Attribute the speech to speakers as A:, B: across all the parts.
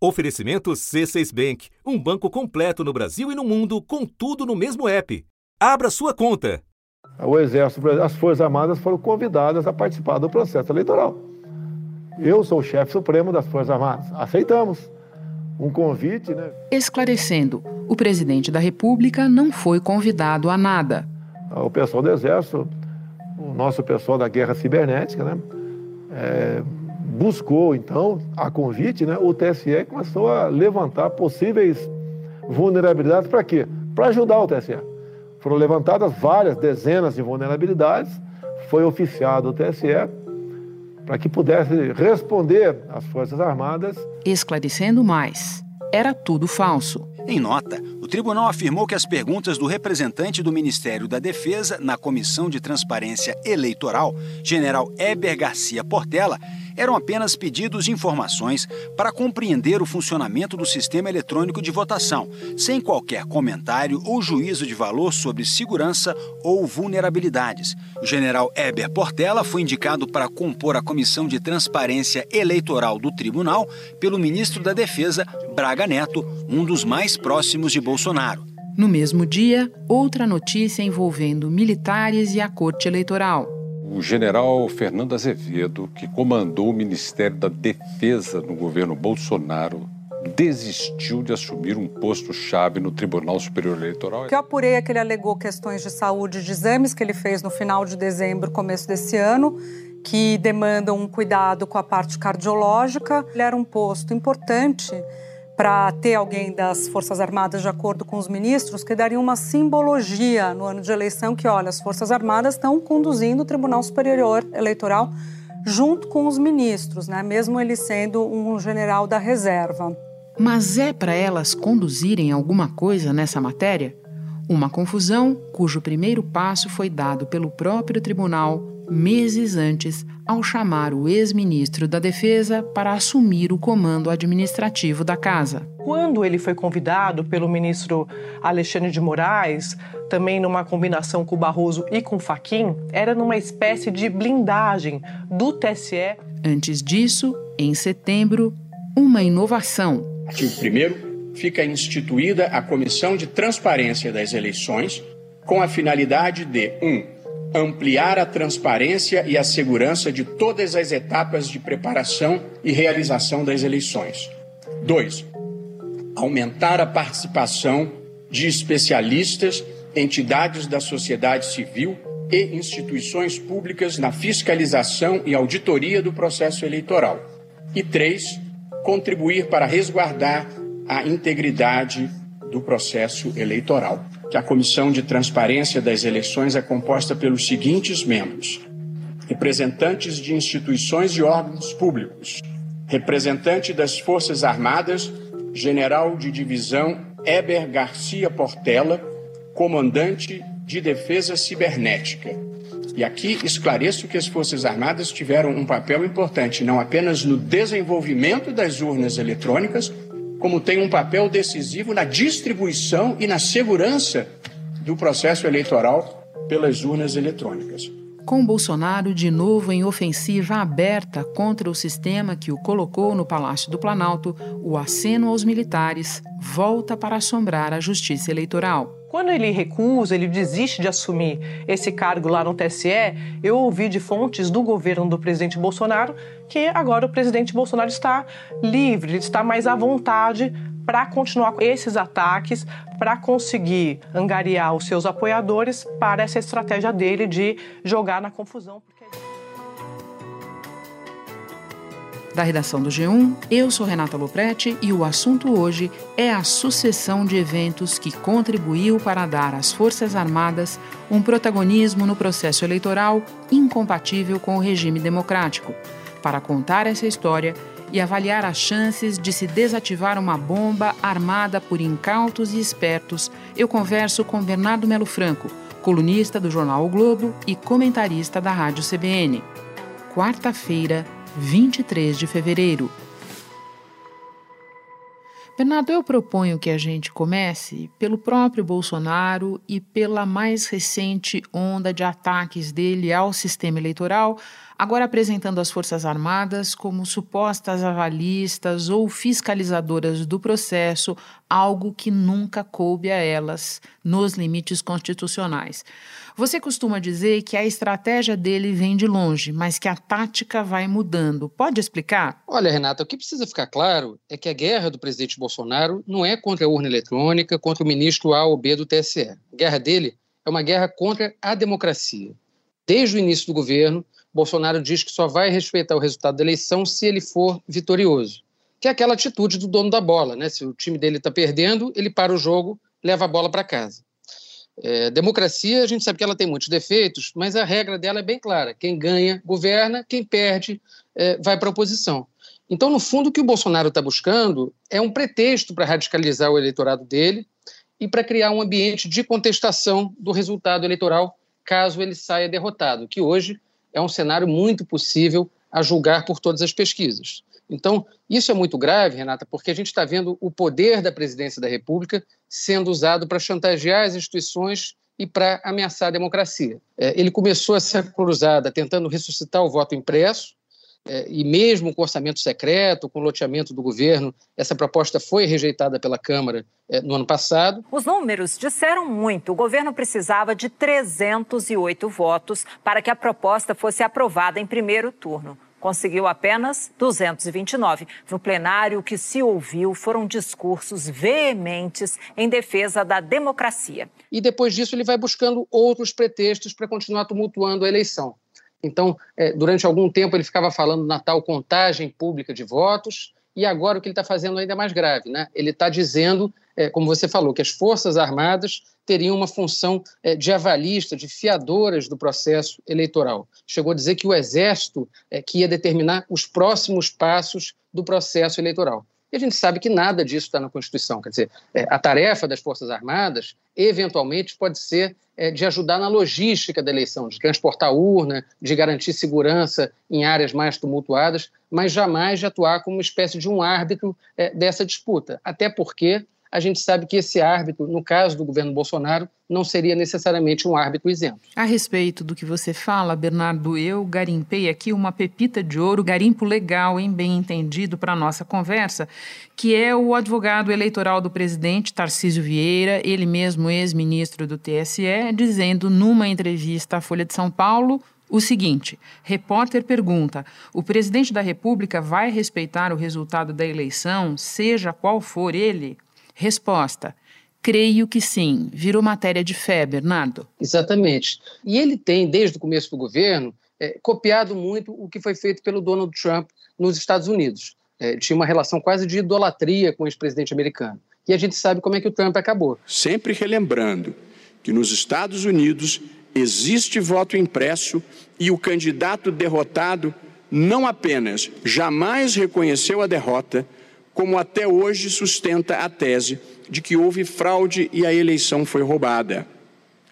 A: Oferecimento C6 Bank, um banco completo no Brasil e no mundo, com tudo no mesmo app. Abra sua conta.
B: O Exército, as Forças Armadas foram convidadas a participar do processo eleitoral. Eu sou o chefe supremo das Forças Armadas. Aceitamos um convite, né?
C: Esclarecendo, o presidente da República não foi convidado a nada.
B: O pessoal do Exército, o nosso pessoal da Guerra Cibernética, né? É, buscou, então, a convite, né, o TSE começou a levantar possíveis vulnerabilidades para quê? Para ajudar o TSE. Foram levantadas várias dezenas de vulnerabilidades, foi oficiado o TSE para que pudesse responder às Forças Armadas.
C: Esclarecendo mais, era tudo falso.
D: Em nota, o tribunal afirmou que as perguntas do representante do Ministério da Defesa na Comissão de Transparência Eleitoral, general Eber Garcia Portela, eram apenas pedidos de informações para compreender o funcionamento do sistema eletrônico de votação, sem qualquer comentário ou juízo de valor sobre segurança ou vulnerabilidades. O general Eber Portela foi indicado para compor a Comissão de Transparência Eleitoral do Tribunal pelo ministro da Defesa, Braga Neto, um dos mais próximos de Bolsonaro.
C: No mesmo dia, outra notícia envolvendo militares e a Corte Eleitoral
E: o general Fernando Azevedo, que comandou o Ministério da Defesa no governo Bolsonaro, desistiu de assumir um posto-chave no Tribunal Superior Eleitoral.
F: Que eu apurei é que ele alegou questões de saúde de exames que ele fez no final de dezembro, começo desse ano, que demandam um cuidado com a parte cardiológica. Ele era um posto importante para ter alguém das Forças Armadas, de acordo com os ministros, que daria uma simbologia no ano de eleição que, olha, as Forças Armadas estão conduzindo o Tribunal Superior Eleitoral junto com os ministros, né? mesmo ele sendo um general da reserva.
C: Mas é para elas conduzirem alguma coisa nessa matéria? Uma confusão cujo primeiro passo foi dado pelo próprio tribunal meses antes, ao chamar o ex-ministro da Defesa para assumir o comando administrativo da casa.
G: Quando ele foi convidado pelo ministro Alexandre de Moraes, também numa combinação com o Barroso e com o Faquim, era numa espécie de blindagem do TSE.
C: Antes disso, em setembro, uma inovação.
H: Artigo 1 fica instituída a Comissão de Transparência das Eleições com a finalidade de 1. Um, ampliar a transparência e a segurança de todas as etapas de preparação e realização das eleições. 2. Aumentar a participação de especialistas, entidades da sociedade civil e instituições públicas na fiscalização e auditoria do processo eleitoral. E 3. Contribuir para resguardar a integridade do processo eleitoral que a Comissão de Transparência das Eleições é composta pelos seguintes membros: representantes de instituições e órgãos públicos, representante das Forças Armadas, General de Divisão Eber Garcia Portela, comandante de Defesa Cibernética. E aqui esclareço que as Forças Armadas tiveram um papel importante não apenas no desenvolvimento das urnas eletrônicas, como tem um papel decisivo na distribuição e na segurança do processo eleitoral pelas urnas eletrônicas.
C: Com Bolsonaro de novo em ofensiva aberta contra o sistema que o colocou no Palácio do Planalto, o aceno aos militares volta para assombrar a justiça eleitoral.
G: Quando ele recusa, ele desiste de assumir esse cargo lá no TSE, eu ouvi de fontes do governo do presidente Bolsonaro que agora o presidente Bolsonaro está livre, ele está mais à vontade para continuar com esses ataques, para conseguir angariar os seus apoiadores para essa estratégia dele de jogar na confusão.
C: Da redação do G1, eu sou Renata Loprete e o assunto hoje é a sucessão de eventos que contribuiu para dar às Forças Armadas um protagonismo no processo eleitoral incompatível com o regime democrático. Para contar essa história e avaliar as chances de se desativar uma bomba armada por incautos e espertos, eu converso com Bernardo Melo Franco, colunista do jornal o Globo e comentarista da Rádio CBN. Quarta-feira, 23 de fevereiro. Bernardo, eu proponho que a gente comece pelo próprio Bolsonaro e pela mais recente onda de ataques dele ao sistema eleitoral, agora apresentando as Forças Armadas como supostas avalistas ou fiscalizadoras do processo, algo que nunca coube a elas nos limites constitucionais. Você costuma dizer que a estratégia dele vem de longe, mas que a tática vai mudando. Pode explicar?
I: Olha, Renata, o que precisa ficar claro é que a guerra do presidente Bolsonaro não é contra a urna eletrônica, contra o ministro A ou B do TSE. A guerra dele é uma guerra contra a democracia. Desde o início do governo, Bolsonaro diz que só vai respeitar o resultado da eleição se ele for vitorioso. Que é aquela atitude do dono da bola, né? Se o time dele está perdendo, ele para o jogo, leva a bola para casa. É, democracia, a gente sabe que ela tem muitos defeitos, mas a regra dela é bem clara: quem ganha, governa, quem perde, é, vai para a oposição. Então, no fundo, o que o Bolsonaro está buscando é um pretexto para radicalizar o eleitorado dele e para criar um ambiente de contestação do resultado eleitoral, caso ele saia derrotado, que hoje é um cenário muito possível a julgar por todas as pesquisas. Então, isso é muito grave, Renata, porque a gente está vendo o poder da presidência da República sendo usado para chantagear as instituições e para ameaçar a democracia. É, ele começou essa cruzada tentando ressuscitar o voto impresso, é, e mesmo com orçamento secreto, com loteamento do governo, essa proposta foi rejeitada pela Câmara é, no ano passado.
J: Os números disseram muito. O governo precisava de 308 votos para que a proposta fosse aprovada em primeiro turno conseguiu apenas 229. No plenário, o que se ouviu foram discursos veementes em defesa da democracia.
I: E depois disso, ele vai buscando outros pretextos para continuar tumultuando a eleição. Então, é, durante algum tempo, ele ficava falando na tal contagem pública de votos, e agora o que ele está fazendo ainda mais grave, né? Ele está dizendo, é, como você falou, que as Forças Armadas teriam uma função é, de avalista, de fiadoras do processo eleitoral. Chegou a dizer que o Exército é, que ia determinar os próximos passos do processo eleitoral. E a gente sabe que nada disso está na Constituição. Quer dizer, é, a tarefa das Forças Armadas, eventualmente, pode ser é, de ajudar na logística da eleição, de transportar urna, de garantir segurança em áreas mais tumultuadas, mas jamais de atuar como uma espécie de um árbitro é, dessa disputa. Até porque a gente sabe que esse árbitro, no caso do governo Bolsonaro, não seria necessariamente um árbitro isento.
C: A respeito do que você fala, Bernardo, eu garimpei aqui uma pepita de ouro, garimpo legal, hein, bem entendido, para nossa conversa, que é o advogado eleitoral do presidente, Tarcísio Vieira, ele mesmo ex-ministro do TSE, dizendo numa entrevista à Folha de São Paulo o seguinte: repórter pergunta: o presidente da República vai respeitar o resultado da eleição, seja qual for ele? Resposta: Creio que sim. Virou matéria de fé, Bernardo.
I: Exatamente. E ele tem, desde o começo do governo, é, copiado muito o que foi feito pelo Donald Trump nos Estados Unidos. É, tinha uma relação quase de idolatria com o ex-presidente americano. E a gente sabe como é que o Trump acabou.
H: Sempre relembrando que nos Estados Unidos existe voto impresso e o candidato derrotado não apenas jamais reconheceu a derrota, como até hoje sustenta a tese de que houve fraude e a eleição foi roubada.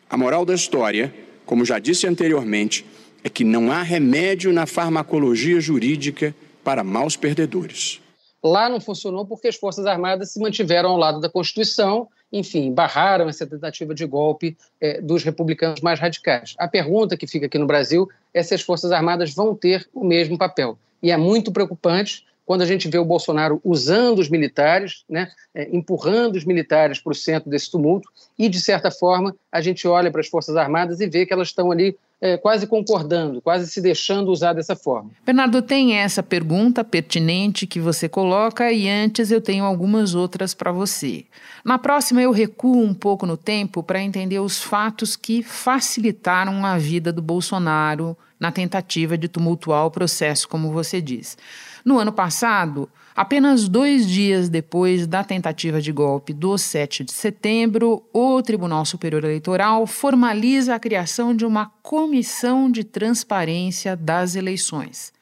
H: A moral da história, como já disse anteriormente, é que não há remédio na farmacologia jurídica para maus perdedores.
I: Lá não funcionou porque as Forças Armadas se mantiveram ao lado da Constituição, enfim, barraram essa tentativa de golpe é, dos republicanos mais radicais. A pergunta que fica aqui no Brasil é se as Forças Armadas vão ter o mesmo papel. E é muito preocupante quando a gente vê o Bolsonaro usando os militares, né, é, empurrando os militares para o centro desse tumulto, e, de certa forma, a gente olha para as Forças Armadas e vê que elas estão ali é, quase concordando, quase se deixando usar dessa forma.
C: Bernardo, tem essa pergunta pertinente que você coloca e antes eu tenho algumas outras para você. Na próxima, eu recuo um pouco no tempo para entender os fatos que facilitaram a vida do Bolsonaro na tentativa de tumultuar o processo, como você diz. No ano passado, apenas dois dias depois da tentativa de golpe do 7 de setembro, o Tribunal Superior Eleitoral formaliza a criação de uma comissão de transparência das eleições,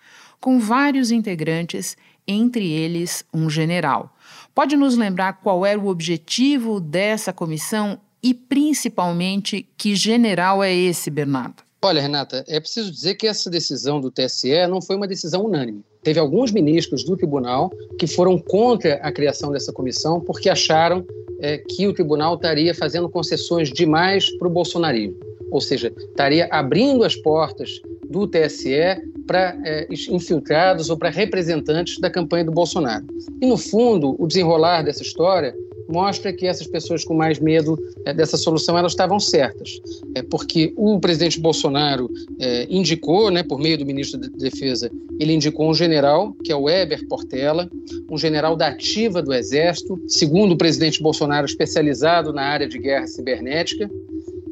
C: com vários integrantes, entre eles um general. Pode nos lembrar qual era o objetivo dessa comissão e, principalmente, que general é esse, Bernardo?
I: Olha, Renata, é preciso dizer que essa decisão do TSE não foi uma decisão unânime. Teve alguns ministros do tribunal que foram contra a criação dessa comissão porque acharam é, que o tribunal estaria fazendo concessões demais para o bolsonarismo. Ou seja, estaria abrindo as portas do TSE para é, infiltrados ou para representantes da campanha do Bolsonaro. E, no fundo, o desenrolar dessa história mostra que essas pessoas com mais medo é, dessa solução elas estavam certas, é porque o presidente Bolsonaro é, indicou, né, por meio do ministro da Defesa, ele indicou um general que é o Weber Portela, um general da ativa do Exército, segundo o presidente Bolsonaro, especializado na área de guerra cibernética.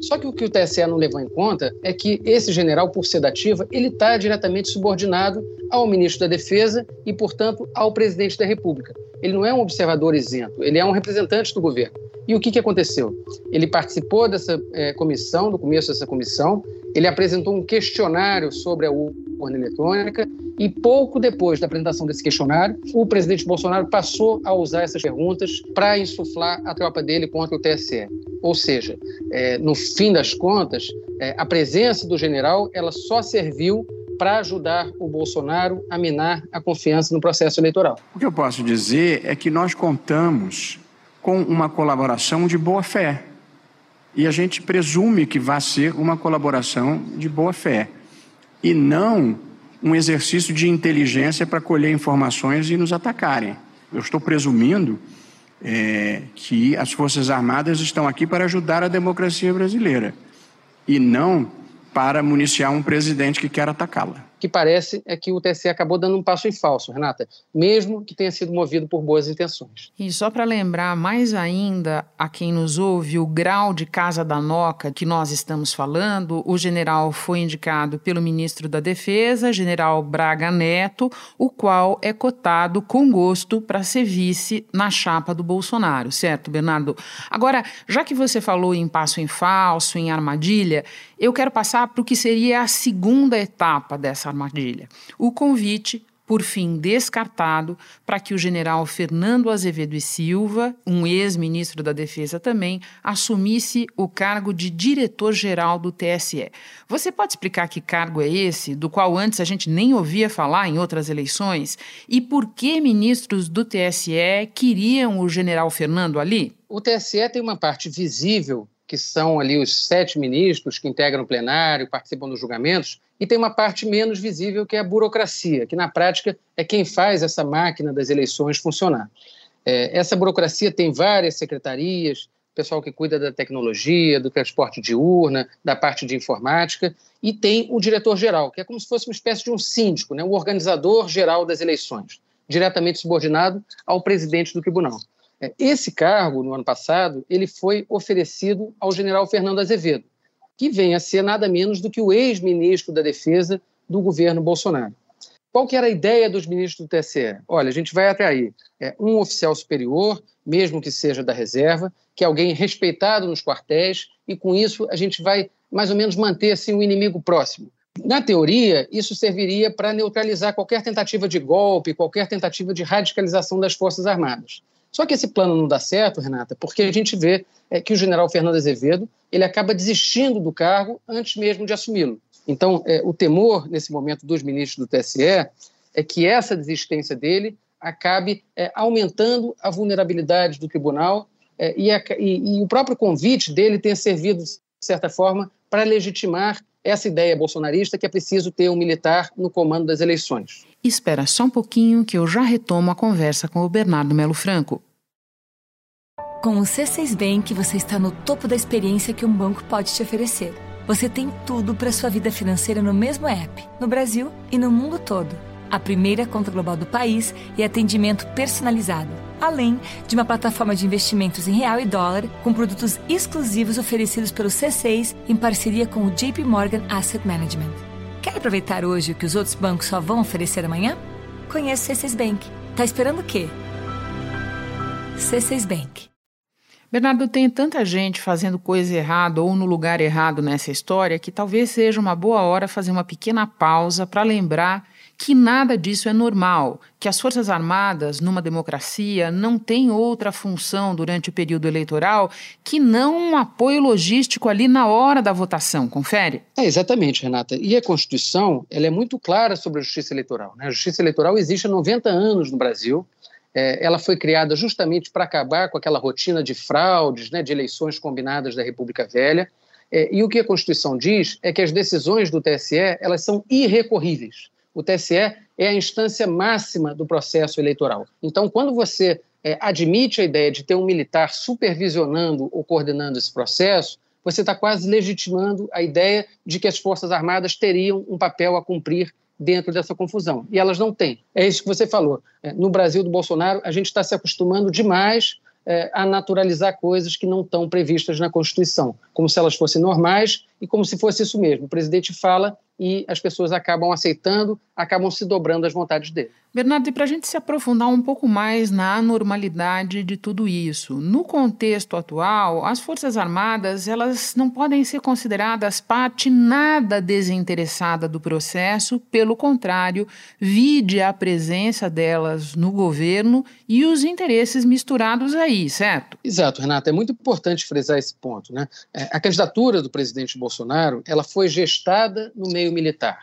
I: Só que o que o TSE não levou em conta é que esse general, por ser da ativa, ele está diretamente subordinado ao ministro da Defesa e, portanto, ao presidente da República. Ele não é um observador isento, ele é um representante do governo. E o que, que aconteceu? Ele participou dessa é, comissão, do começo dessa comissão, ele apresentou um questionário sobre a urna eletrônica e pouco depois da apresentação desse questionário, o presidente Bolsonaro passou a usar essas perguntas para insuflar a tropa dele contra o TSE. Ou seja, é, no fim das contas, é, a presença do general ela só serviu para ajudar o Bolsonaro a minar a confiança no processo eleitoral.
H: O que eu posso dizer é que nós contamos com uma colaboração de boa fé. E a gente presume que vai ser uma colaboração de boa fé. E não um exercício de inteligência para colher informações e nos atacarem. Eu estou presumindo é, que as Forças Armadas estão aqui para ajudar a democracia brasileira e não para municiar um presidente que quer atacá-la
I: que parece é que o TSE acabou dando um passo em falso, Renata, mesmo que tenha sido movido por boas intenções.
C: E só para lembrar mais ainda a quem nos ouve o grau de casa da Noca que nós estamos falando, o general foi indicado pelo ministro da Defesa, general Braga Neto, o qual é cotado com gosto para ser vice na chapa do Bolsonaro, certo, Bernardo? Agora, já que você falou em passo em falso, em armadilha, eu quero passar para o que seria a segunda etapa dessa armadilha. O convite, por fim descartado, para que o general Fernando Azevedo e Silva, um ex-ministro da Defesa também, assumisse o cargo de diretor-geral do TSE. Você pode explicar que cargo é esse, do qual antes a gente nem ouvia falar em outras eleições? E por que ministros do TSE queriam o general Fernando ali?
I: O TSE tem uma parte visível que são ali os sete ministros que integram o plenário, participam dos julgamentos, e tem uma parte menos visível que é a burocracia, que na prática é quem faz essa máquina das eleições funcionar. É, essa burocracia tem várias secretarias, pessoal que cuida da tecnologia, do transporte de urna, da parte de informática, e tem o diretor-geral, que é como se fosse uma espécie de um síndico, né, o organizador geral das eleições, diretamente subordinado ao presidente do tribunal. É, esse cargo, no ano passado, ele foi oferecido ao general Fernando Azevedo, que vem a ser nada menos do que o ex-ministro da Defesa do governo Bolsonaro. Qual que era a ideia dos ministros do TSE? Olha, a gente vai atrair é, um oficial superior, mesmo que seja da reserva, que é alguém respeitado nos quartéis, e com isso a gente vai mais ou menos manter assim, o inimigo próximo. Na teoria, isso serviria para neutralizar qualquer tentativa de golpe, qualquer tentativa de radicalização das Forças Armadas. Só que esse plano não dá certo, Renata, porque a gente vê é, que o general Fernando Azevedo ele acaba desistindo do cargo antes mesmo de assumi-lo. Então, é, o temor nesse momento dos ministros do TSE é que essa desistência dele acabe é, aumentando a vulnerabilidade do tribunal é, e, a, e, e o próprio convite dele tenha servido, de certa forma, para legitimar essa ideia bolsonarista que é preciso ter um militar no comando das eleições.
C: Espera só um pouquinho que eu já retomo a conversa com o Bernardo Melo Franco.
K: Com o C6 Bank, você está no topo da experiência que um banco pode te oferecer. Você tem tudo para sua vida financeira no mesmo app, no Brasil e no mundo todo. A primeira conta global do país e atendimento personalizado, além de uma plataforma de investimentos em real e dólar com produtos exclusivos oferecidos pelo C6 em parceria com o JP Morgan Asset Management. Quer aproveitar hoje o que os outros bancos só vão oferecer amanhã? Conheça o C6 Bank. Tá esperando o quê? C6 Bank.
C: Bernardo, tem tanta gente fazendo coisa errada ou no lugar errado nessa história que talvez seja uma boa hora fazer uma pequena pausa para lembrar que nada disso é normal, que as Forças Armadas, numa democracia, não têm outra função durante o período eleitoral que não um apoio logístico ali na hora da votação. Confere?
I: É, exatamente, Renata. E a Constituição ela é muito clara sobre a justiça eleitoral. Né? A justiça eleitoral existe há 90 anos no Brasil. É, ela foi criada justamente para acabar com aquela rotina de fraudes, né, de eleições combinadas da República Velha. É, e o que a Constituição diz é que as decisões do TSE elas são irrecorríveis. O TSE é a instância máxima do processo eleitoral. Então, quando você é, admite a ideia de ter um militar supervisionando ou coordenando esse processo, você está quase legitimando a ideia de que as Forças Armadas teriam um papel a cumprir dentro dessa confusão. E elas não têm. É isso que você falou. É, no Brasil do Bolsonaro, a gente está se acostumando demais é, a naturalizar coisas que não estão previstas na Constituição, como se elas fossem normais e como se fosse isso mesmo. O presidente fala e as pessoas acabam aceitando, acabam se dobrando às vontades dele.
C: Bernardo, e para a gente se aprofundar um pouco mais na anormalidade de tudo isso, no contexto atual, as Forças Armadas elas não podem ser consideradas parte nada desinteressada do processo, pelo contrário, vide a presença delas no governo e os interesses misturados aí, certo?
I: Exato, Renata, é muito importante frisar esse ponto. Né? É, a candidatura do presidente Bolsonaro ela foi gestada no meio militar.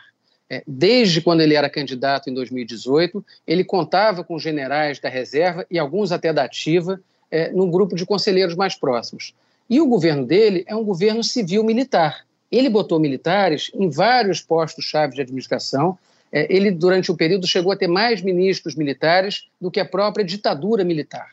I: É, desde quando ele era candidato em 2018, ele contava com generais da reserva e alguns até da ativa, é, num grupo de conselheiros mais próximos. E o governo dele é um governo civil-militar. Ele botou militares em vários postos-chave de administração. É, ele, durante o período, chegou a ter mais ministros militares do que a própria ditadura militar.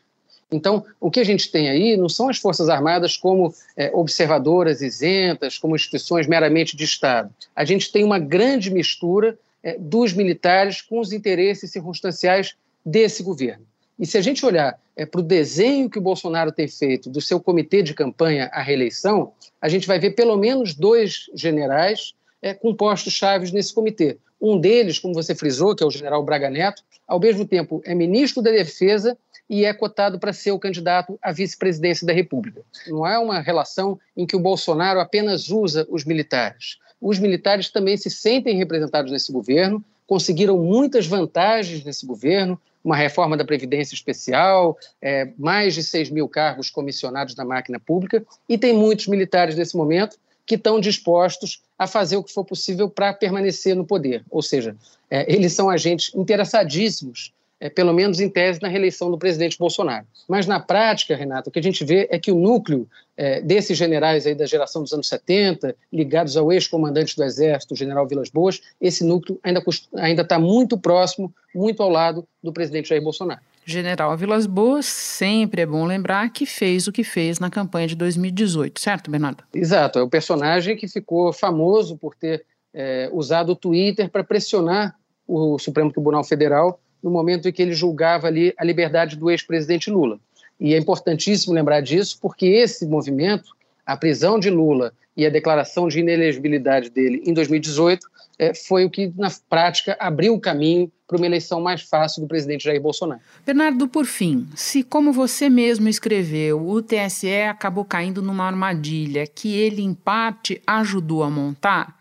I: Então, o que a gente tem aí não são as Forças Armadas como é, observadoras isentas, como instituições meramente de Estado. A gente tem uma grande mistura é, dos militares com os interesses circunstanciais desse governo. E se a gente olhar é, para o desenho que o Bolsonaro tem feito do seu comitê de campanha à reeleição, a gente vai ver pelo menos dois generais é, com postos chaves nesse comitê. Um deles, como você frisou, que é o general Braga Neto, ao mesmo tempo é ministro da Defesa e é cotado para ser o candidato à vice-presidência da República. Não é uma relação em que o Bolsonaro apenas usa os militares. Os militares também se sentem representados nesse governo, conseguiram muitas vantagens nesse governo, uma reforma da Previdência Especial, é, mais de 6 mil cargos comissionados na máquina pública, e tem muitos militares nesse momento que estão dispostos a fazer o que for possível para permanecer no poder. Ou seja, é, eles são agentes interessadíssimos é, pelo menos em tese, na reeleição do presidente Bolsonaro. Mas na prática, Renato, o que a gente vê é que o núcleo é, desses generais aí da geração dos anos 70, ligados ao ex-comandante do Exército, o general Vilas Boas, esse núcleo ainda está muito próximo, muito ao lado do presidente Jair Bolsonaro.
C: General Vilas Boas, sempre é bom lembrar que fez o que fez na campanha de 2018, certo, Bernardo?
I: Exato, é o personagem que ficou famoso por ter é, usado o Twitter para pressionar o Supremo Tribunal Federal no momento em que ele julgava ali a liberdade do ex-presidente Lula. E é importantíssimo lembrar disso, porque esse movimento, a prisão de Lula e a declaração de inelegibilidade dele em 2018, é, foi o que, na prática, abriu o caminho para uma eleição mais fácil do presidente Jair Bolsonaro.
C: Bernardo, por fim, se, como você mesmo escreveu, o TSE acabou caindo numa armadilha que ele, em parte, ajudou a montar,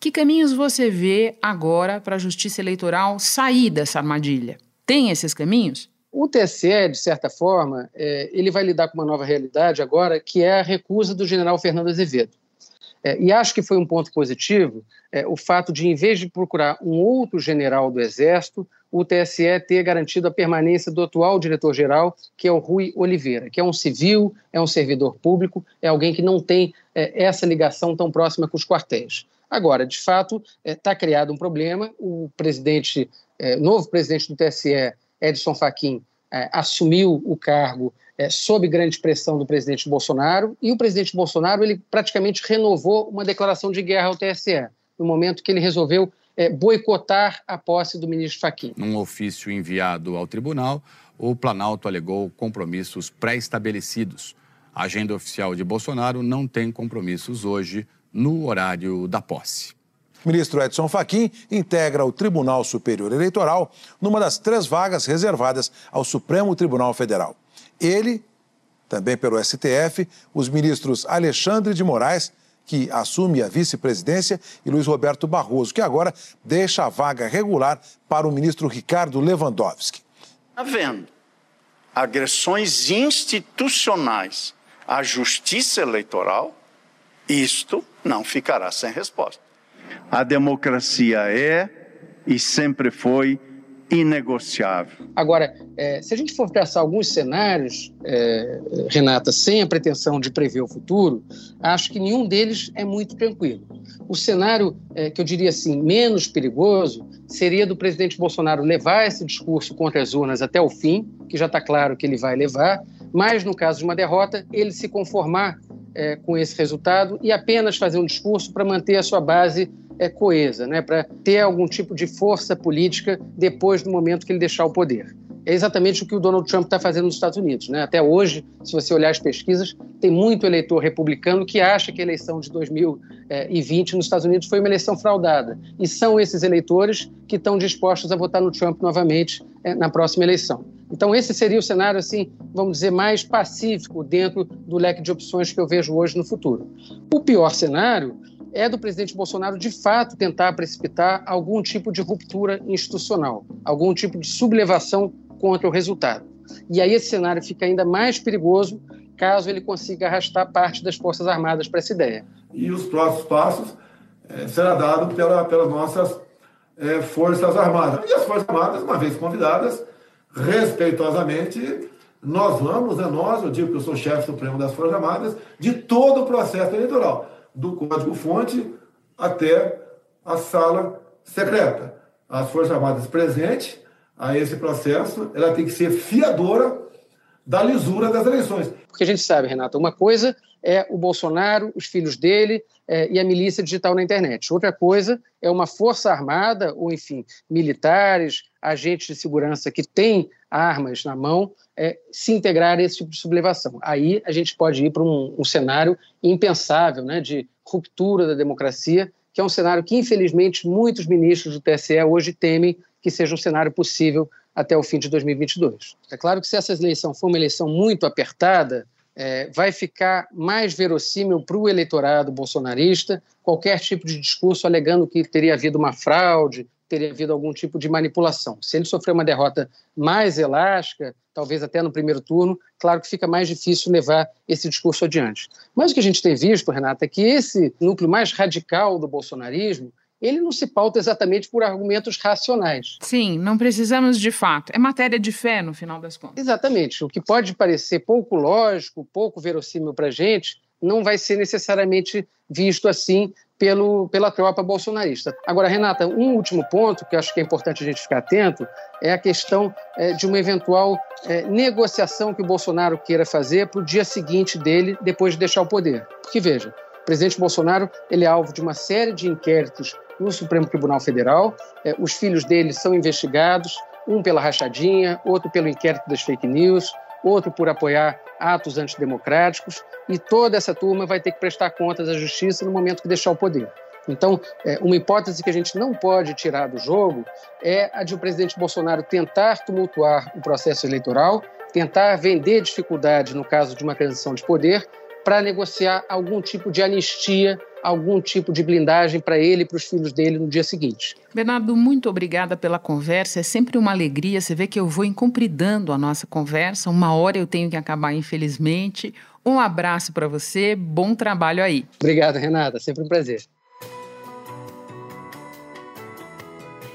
C: que caminhos você vê agora para a justiça eleitoral sair dessa armadilha? Tem esses caminhos?
I: O TSE, de certa forma, é, ele vai lidar com uma nova realidade agora, que é a recusa do general Fernando Azevedo. É, e acho que foi um ponto positivo é, o fato de, em vez de procurar um outro general do Exército, o TSE ter garantido a permanência do atual diretor-geral, que é o Rui Oliveira, que é um civil, é um servidor público, é alguém que não tem é, essa ligação tão próxima com os quartéis. Agora, de fato, está é, criado um problema. O presidente, é, novo presidente do TSE, Edson Fachin, é, assumiu o cargo é, sob grande pressão do presidente Bolsonaro, e o presidente Bolsonaro ele praticamente renovou uma declaração de guerra ao TSE, no momento que ele resolveu é, boicotar a posse do ministro Fachin.
L: Num ofício enviado ao tribunal, o Planalto alegou compromissos pré-estabelecidos. A agenda oficial de Bolsonaro não tem compromissos hoje no horário da posse.
M: O ministro Edson Fachin integra o Tribunal Superior Eleitoral numa das três vagas reservadas ao Supremo Tribunal Federal. Ele, também pelo STF, os ministros Alexandre de Moraes, que assume a vice-presidência, e Luiz Roberto Barroso, que agora deixa a vaga regular para o ministro Ricardo Lewandowski.
N: Havendo agressões institucionais à justiça eleitoral, isto não ficará sem resposta. A democracia é e sempre foi inegociável.
I: Agora, é, se a gente for traçar alguns cenários, é, Renata, sem a pretensão de prever o futuro, acho que nenhum deles é muito tranquilo. O cenário é, que eu diria assim menos perigoso seria do presidente Bolsonaro levar esse discurso contra as urnas até o fim, que já está claro que ele vai levar, mas no caso de uma derrota, ele se conformar é, com esse resultado e apenas fazer um discurso para manter a sua base é, coesa, né, para ter algum tipo de força política depois do momento que ele deixar o poder. É exatamente o que o Donald Trump está fazendo nos Estados Unidos. Né? Até hoje, se você olhar as pesquisas, tem muito eleitor republicano que acha que a eleição de 2020 nos Estados Unidos foi uma eleição fraudada. E são esses eleitores que estão dispostos a votar no Trump novamente é, na próxima eleição. Então, esse seria o cenário, assim, vamos dizer, mais pacífico dentro do leque de opções que eu vejo hoje no futuro. O pior cenário é do presidente Bolsonaro, de fato, tentar precipitar algum tipo de ruptura institucional, algum tipo de sublevação contra o resultado. E aí esse cenário fica ainda mais perigoso caso ele consiga arrastar parte das Forças Armadas para essa ideia.
B: E os próximos passos é, será dado pela, pelas nossas é, Forças Armadas. E as Forças Armadas, uma vez convidadas, respeitosamente, nós vamos, é nós, eu digo que eu sou chefe supremo das Forças Armadas, de todo o processo eleitoral do código-fonte até a sala secreta. As Forças Armadas presentes a esse processo, ela tem que ser fiadora da lisura das eleições.
I: Porque a gente sabe, Renata, uma coisa é o Bolsonaro, os filhos dele é, e a milícia digital na internet. Outra coisa é uma força armada, ou enfim, militares, agentes de segurança que têm armas na mão, é, se integrar a esse tipo de sublevação. Aí a gente pode ir para um, um cenário impensável né, de ruptura da democracia, que é um cenário que, infelizmente, muitos ministros do TSE hoje temem que seja um cenário possível até o fim de 2022. É claro que se essa eleição for uma eleição muito apertada, é, vai ficar mais verossímil para o eleitorado bolsonarista qualquer tipo de discurso alegando que teria havido uma fraude, teria havido algum tipo de manipulação. Se ele sofrer uma derrota mais elástica, talvez até no primeiro turno, claro que fica mais difícil levar esse discurso adiante. Mas o que a gente tem visto, Renata, é que esse núcleo mais radical do bolsonarismo ele não se pauta exatamente por argumentos racionais.
C: Sim, não precisamos de fato. É matéria de fé, no final das contas.
I: Exatamente. O que pode parecer pouco lógico, pouco verossímil para a gente, não vai ser necessariamente visto assim pelo, pela tropa bolsonarista. Agora, Renata, um último ponto que acho que é importante a gente ficar atento é a questão é, de uma eventual é, negociação que o Bolsonaro queira fazer para o dia seguinte dele, depois de deixar o poder. Porque, veja, o presidente Bolsonaro ele é alvo de uma série de inquéritos no Supremo Tribunal Federal. É, os filhos dele são investigados, um pela rachadinha, outro pelo inquérito das fake news, outro por apoiar atos antidemocráticos, e toda essa turma vai ter que prestar contas à justiça no momento que deixar o poder. Então, é, uma hipótese que a gente não pode tirar do jogo é a de o presidente Bolsonaro tentar tumultuar o processo eleitoral, tentar vender dificuldade no caso de uma transição de poder para negociar algum tipo de anistia, algum tipo de blindagem para ele e para os filhos dele no dia seguinte.
C: Bernardo, muito obrigada pela conversa. É sempre uma alegria. Você vê que eu vou incompridando a nossa conversa. Uma hora eu tenho que acabar, infelizmente. Um abraço para você. Bom trabalho aí.
I: Obrigado, Renata. Sempre um prazer.